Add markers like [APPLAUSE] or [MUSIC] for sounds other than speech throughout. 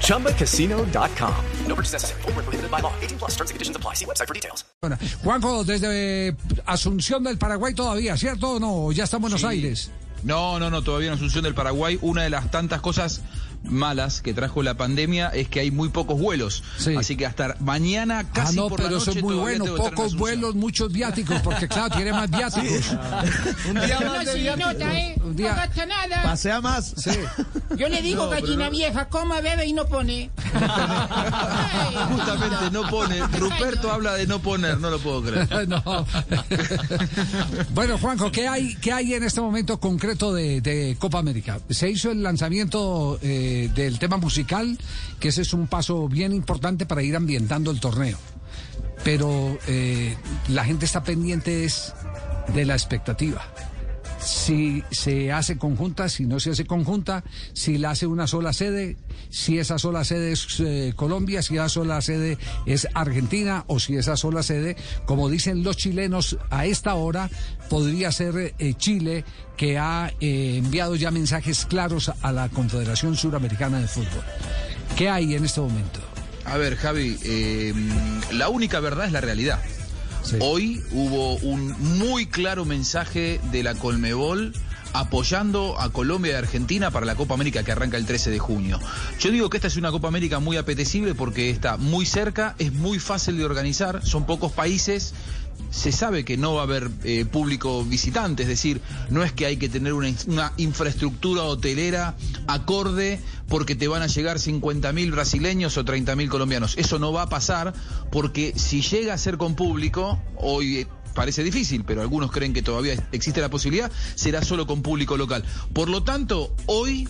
ChumbaCasino.com. No purchase necessary. Full prohibited by law. 18 plus terms and conditions apply. See website for details. Bueno, Juanjo, desde Asunción del Paraguay todavía, ¿cierto o no? Ya está en Buenos Sí. Aires. No, no, no, todavía en Asunción del Paraguay. Una de las tantas cosas malas que trajo la pandemia es que hay muy pocos vuelos. Sí. Así que hasta mañana Ah, casi no, por la pero eso noche es muy bueno. Pocos vuelos, muchos viáticos, porque claro, tiene más [LAUGHS] viáticos. [LAUGHS] Un día más de sí, viático. nota, ¿eh? Un día- No gasta nada. Pasea más. Sí. [LAUGHS] Yo le digo, No, gallina no- vieja, coma, bebe y no pone. Ay, [LAUGHS] Justamente no pone. Ruperto habla de no poner, no lo puedo creer. [LAUGHS] No. bueno, Juanjo, ¿qué hay, qué hay en este momento concreto de, de Copa América? Se hizo el lanzamiento eh, del tema musical, que ese es un paso bien importante para ir ambientando el torneo. Pero eh, la gente está pendiente es de la expectativa. Si se hace conjunta, si no se hace conjunta, si la hace una sola sede, si esa sola sede es eh, Colombia, si esa sola sede es Argentina o si esa sola sede, como dicen los chilenos a esta hora, podría ser eh, Chile que ha eh, enviado ya mensajes claros a la Confederación Suramericana de Fútbol. ¿Qué hay en este momento? A ver, Javi, la única verdad es la realidad. Hoy hubo un muy claro mensaje de la Colmebol apoyando a Colombia y Argentina para la Copa América que arranca el 13 de junio. Yo digo que esta es una Copa América muy apetecible porque está muy cerca, es muy fácil de organizar, son pocos países, se sabe que no va a haber eh, público visitante, es decir, no es que hay que tener una, in- una infraestructura hotelera acorde porque te van a llegar 50.000 brasileños o 30.000 colombianos. Eso no va a pasar porque si llega a ser con público, hoy eh, parece difícil, pero algunos creen que todavía existe la posibilidad, será solo con público local. Por lo tanto, hoy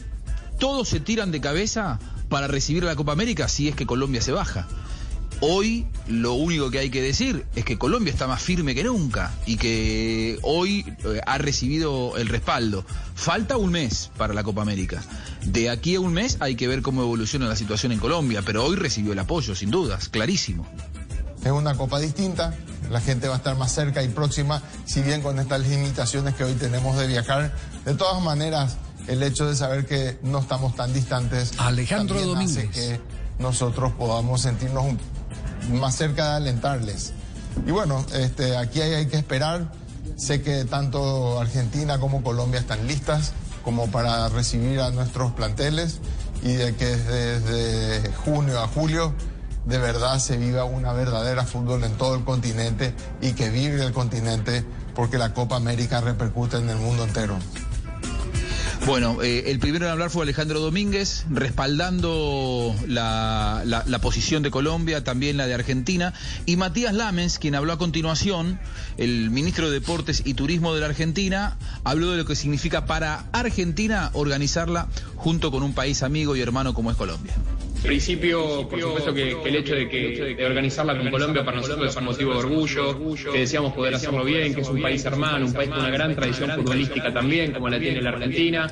todos se tiran de cabeza para recibir la Copa América si es que Colombia se baja. Hoy lo único que hay que decir es que Colombia está más firme que nunca y que hoy eh, ha recibido el respaldo. Falta un mes para la Copa América. De aquí a un mes hay que ver cómo evoluciona la situación en Colombia, pero hoy recibió el apoyo, sin dudas, clarísimo. Es una copa distinta, la gente va a estar más cerca y próxima, si bien con estas limitaciones que hoy tenemos de viajar. De todas maneras, el hecho de saber que no estamos tan distantes Alejandro también hace Domínguez. que nosotros podamos sentirnos un- más cerca de alentarles. Y bueno, este, aquí hay, que esperar. Sé que tanto Argentina como Colombia están listas como para recibir a nuestros planteles y de que desde junio a julio de verdad se viva una verdadera fútbol en todo el continente y que vive el continente porque la Copa América repercute en el mundo entero. Bueno, eh, el primero en hablar fue Alejandro Domínguez, respaldando la, la- la posición de Colombia, también la de Argentina, y Matías Lamens, quien habló a continuación, el ministro de Deportes y Turismo de la Argentina, habló de lo que significa para Argentina organizarla junto con un país amigo y hermano como es Colombia. En principio, por supuesto que, que el hecho de que de organizarla con Colombia para nosotros es un motivo de orgullo, que deseamos poder hacerlo bien, que es un país hermano, un país con una gran tradición futbolística también, como la tiene la Argentina,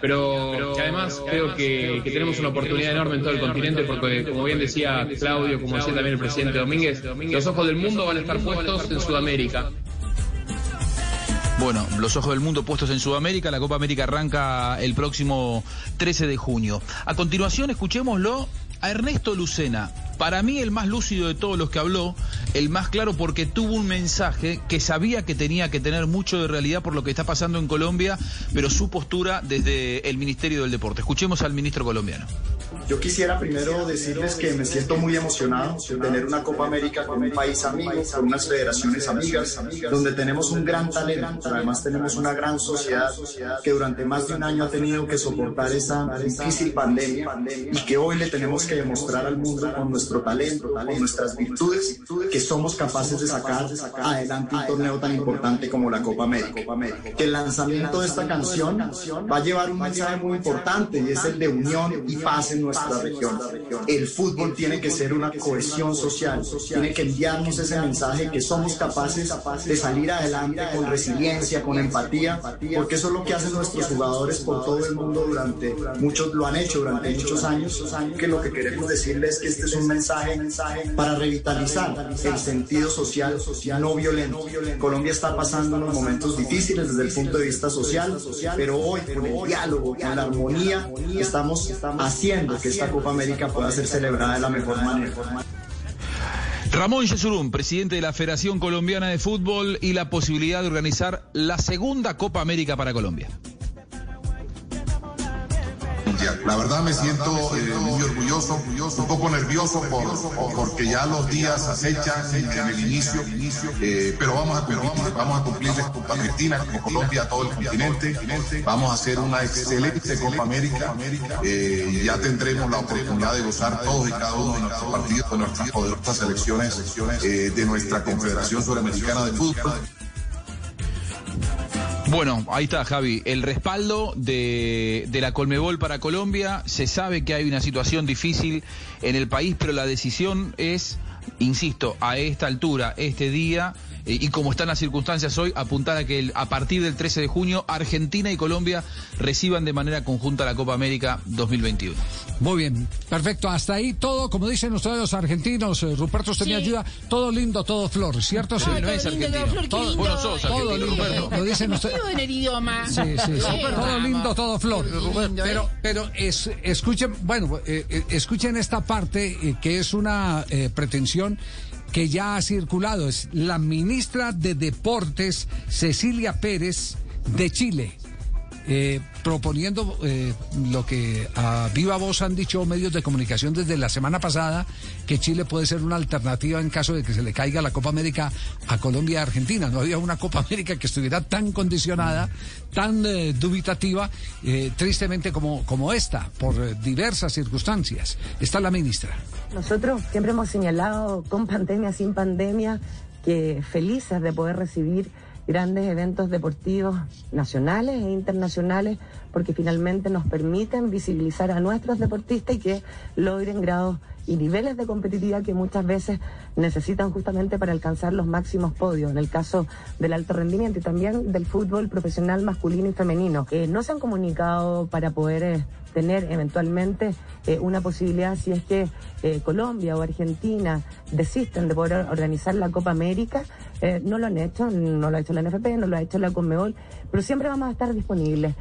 pero que además creo que, que tenemos una oportunidad enorme en todo el continente porque, como bien decía Claudio, como decía también el presidente Domínguez, los ojos del mundo van a estar puestos en Sudamérica. Bueno, los ojos del mundo puestos en Sudamérica, la Copa América arranca el próximo 13 de junio. A continuación, escuchémoslo a Ernesto Lucena. Para mí el más lúcido de todos los que habló, el más claro porque tuvo un mensaje que sabía que tenía que tener mucho de realidad por lo que está pasando en Colombia, pero su postura desde el Ministerio del Deporte. Escuchemos al ministro colombiano. Yo quisiera primero decirles que me siento muy emocionado de tener una Copa América con un país amigo, con unas federaciones amigas, donde tenemos un gran talento, pero además tenemos una gran sociedad que durante más de un año ha tenido que soportar esa difícil pandemia y que hoy le tenemos que demostrar al mundo con nuestro talento, con nuestras virtudes, que somos capaces de sacar adelante un torneo tan importante como la Copa América. Que el lanzamiento de esta canción va a llevar un mensaje muy importante y es el de unión y paz en nuestro nuestra región. El fútbol tiene que ser una cohesión social, tiene que enviarnos ese mensaje que somos capaces de salir adelante con resiliencia, con empatía, porque eso es lo que hacen nuestros jugadores por todo el mundo durante muchos, lo han hecho durante muchos años, que lo que queremos decirles es que este es un mensaje para revitalizar el sentido social no violento. Colombia está pasando unos momentos difíciles desde el punto de vista social, pero hoy con el diálogo, con la armonía, estamos haciendo que esta Copa América pueda ser celebrada de la mejor manera. Ramón Yesurún, presidente de la Federación Colombiana de Fútbol y la posibilidad de organizar la segunda Copa América para Colombia. La verdad me siento eh, muy orgulloso, un poco nervioso por, porque ya los días acechan en el inicio, eh, pero vamos a cumplir, vamos a cumplir con Argentina, con Colombia, todo el continente. Vamos a hacer una excelente Copa América. Eh, ya tendremos la oportunidad de gozar todos y cada uno de nuestros partidos, de nuestras poderosas selecciones, de nuestra Confederación Suramericana de Fútbol. Bueno, ahí está Javi, el respaldo de, de, la Colmebol para Colombia, se sabe que hay una situación difícil en el país, pero la decisión es, insisto, a esta altura, este día, y como están las circunstancias hoy, apuntar a que a partir del 13 de junio Argentina y Colombia reciban de manera conjunta la Copa América 2021. Muy bien, perfecto. Hasta ahí todo, como dicen ustedes los argentinos, eh, Ruperto usted me ayuda, todo lindo, todo flor, ¿cierto? Sí, no es argentino. Todo, bueno, sos todo lindo, lo dicen ustedes. en el idioma. Sí, sí, sí. todo lindo, todo flor. Pero, pero es, escuchen, bueno, eh, eh, escuchen esta parte que es una pretensión que ya ha circulado. Es la ministra de Deportes, Cecilia Pérez, de Chile. Eh, proponiendo eh, lo que a viva voz han dicho medios de comunicación desde la semana pasada, que Chile puede ser una alternativa en caso de que se le caiga la Copa América a Colombia y Argentina. No había una Copa América que estuviera tan condicionada, tan eh, dubitativa, tristemente como, como esta, por diversas circunstancias. Está la ministra. Nosotros siempre hemos señalado, con pandemia, sin pandemia, que felices de poder recibir grandes eventos deportivos nacionales e internacionales porque finalmente nos permiten visibilizar a nuestros deportistas y que logren grados y niveles de competitividad que muchas veces necesitan justamente para alcanzar los máximos podios, en el caso del alto rendimiento y también del fútbol profesional masculino y femenino. que no se han comunicado para poder eh, tener eventualmente eh, una posibilidad si es que eh, Colombia o Argentina desisten de poder organizar la Copa América. No lo han hecho, no lo ha hecho la NFP, no lo ha hecho la Conmebol, pero siempre vamos a estar disponibles.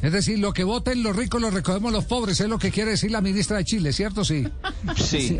Es decir, lo que voten los ricos lo recogemos los pobres, es lo que quiere decir la ministra de Chile, ¿cierto? Sí. [LAUGHS] [LAUGHS] Sí.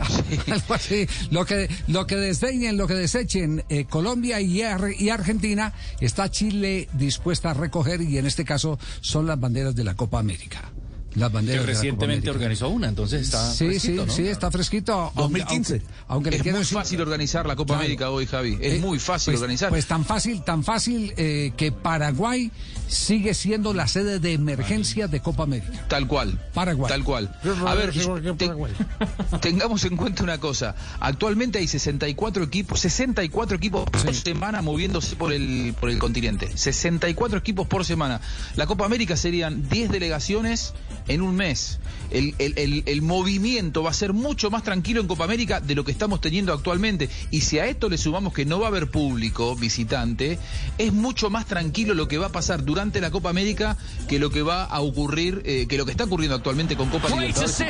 Algo así. Lo que, lo que desdeñen, lo que desechen eh, Colombia y, y Argentina, está Chile dispuesta a recoger y en este caso son las banderas de la Copa América. Las banderas que recientemente organizó una, entonces está sí, fresquito, sí, sí, está fresquito. 2015. Aunque, es muy fácil organizar la Copa América hoy, Javi. Es eh, muy fácil pues, organizar. Pues tan fácil, tan fácil eh, que Paraguay sigue siendo la sede de emergencia de Copa América. Tal cual. Paraguay. Tal cual. A ver, [LAUGHS] tengamos en cuenta una cosa. Actualmente hay 64 equipos, 64 equipos por semana moviéndose por el, por el continente. 64 equipos por semana. La Copa América serían 10 delegaciones en un mes. El, el, el, movimiento va a ser mucho más tranquilo en Copa América de lo que estamos teniendo actualmente. Y si a esto le sumamos que no va a haber público visitante, es mucho más tranquilo lo que va a pasar durante la Copa América que lo que va a ocurrir, eh, que lo que está ocurriendo actualmente con Copa Libertadores.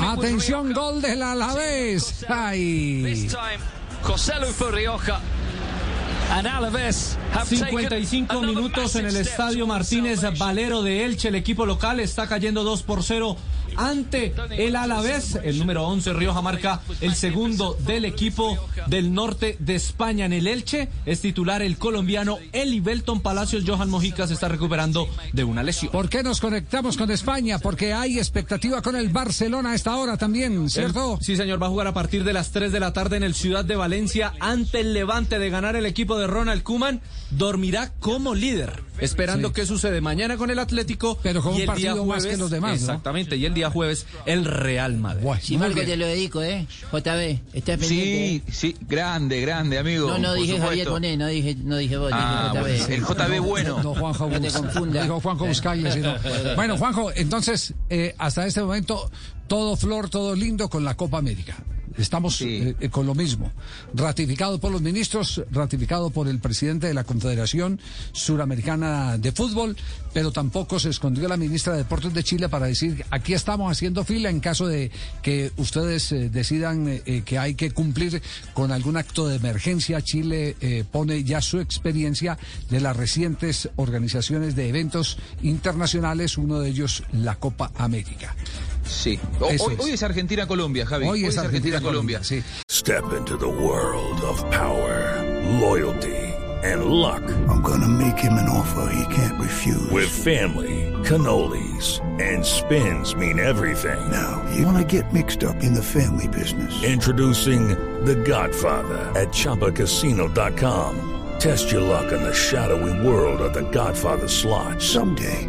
Atención, gol del Alavés. Ay. José Luis Rioja. 55 minutos en el estadio Martínez Valero de Elche. El equipo local está cayendo 2 por 0 ante el Alavés. El número 11, Rioja, marca el segundo del equipo del norte de España en el Elche. Es titular el colombiano Eli Belton Palacios. Johan Mojica se está recuperando de una lesión. ¿Por qué nos conectamos con España? Porque hay expectativa con el Barcelona a esta hora también, ¿cierto? sí, señor. Va a jugar a partir de las 3 de la tarde en el Ciudad de Valencia ante el Levante de ganar el equipo de Ronald Kuman dormirá como líder, esperando Sí. qué sucede mañana con el Atlético. Pero con y un partido día más que los demás, ¿no? Exactamente, y el día jueves el Real Madrid. Si Muy Marco bien. te lo dedico, ¿eh? JB, está pendiente. Sí, ¿eh? sí, grande, grande, amigo. No, no dije Javier. Bonet, no dije, no dije vos, Ah, dije bueno, JB. el JB bueno. No, Juanjo No te confundas. Dijo Juanjo Buscaglia, sino- [LAUGHS] Bueno, Juanjo, entonces, eh, hasta este momento, todo flor, todo lindo con la Copa América. Estamos eh, eh, con lo mismo. Ratificado por los ministros, ratificado por el presidente de la Confederación Suramericana de Fútbol, pero tampoco se escondió la ministra de Deportes de Chile para decir, aquí estamos haciendo fila en caso de que ustedes eh, decidan eh, que hay que cumplir con algún acto de emergencia. Chile pone ya su experiencia de las recientes organizaciones de eventos internacionales, uno de ellos la Copa América. Sí. O- Eso hoy, es. hoy es Argentina-Colombia, Javi. Hoy es Argentina-Colombia, sí. Step into the world of power, loyalty, and luck. I'm gonna make him an offer he can't refuse. With family, cannolis, and spins mean everything. Now, you wanna get mixed up in the family business. Introducing The Godfather at ChumbaCasino.com. Test your luck in the shadowy world of The Godfather slot. Someday,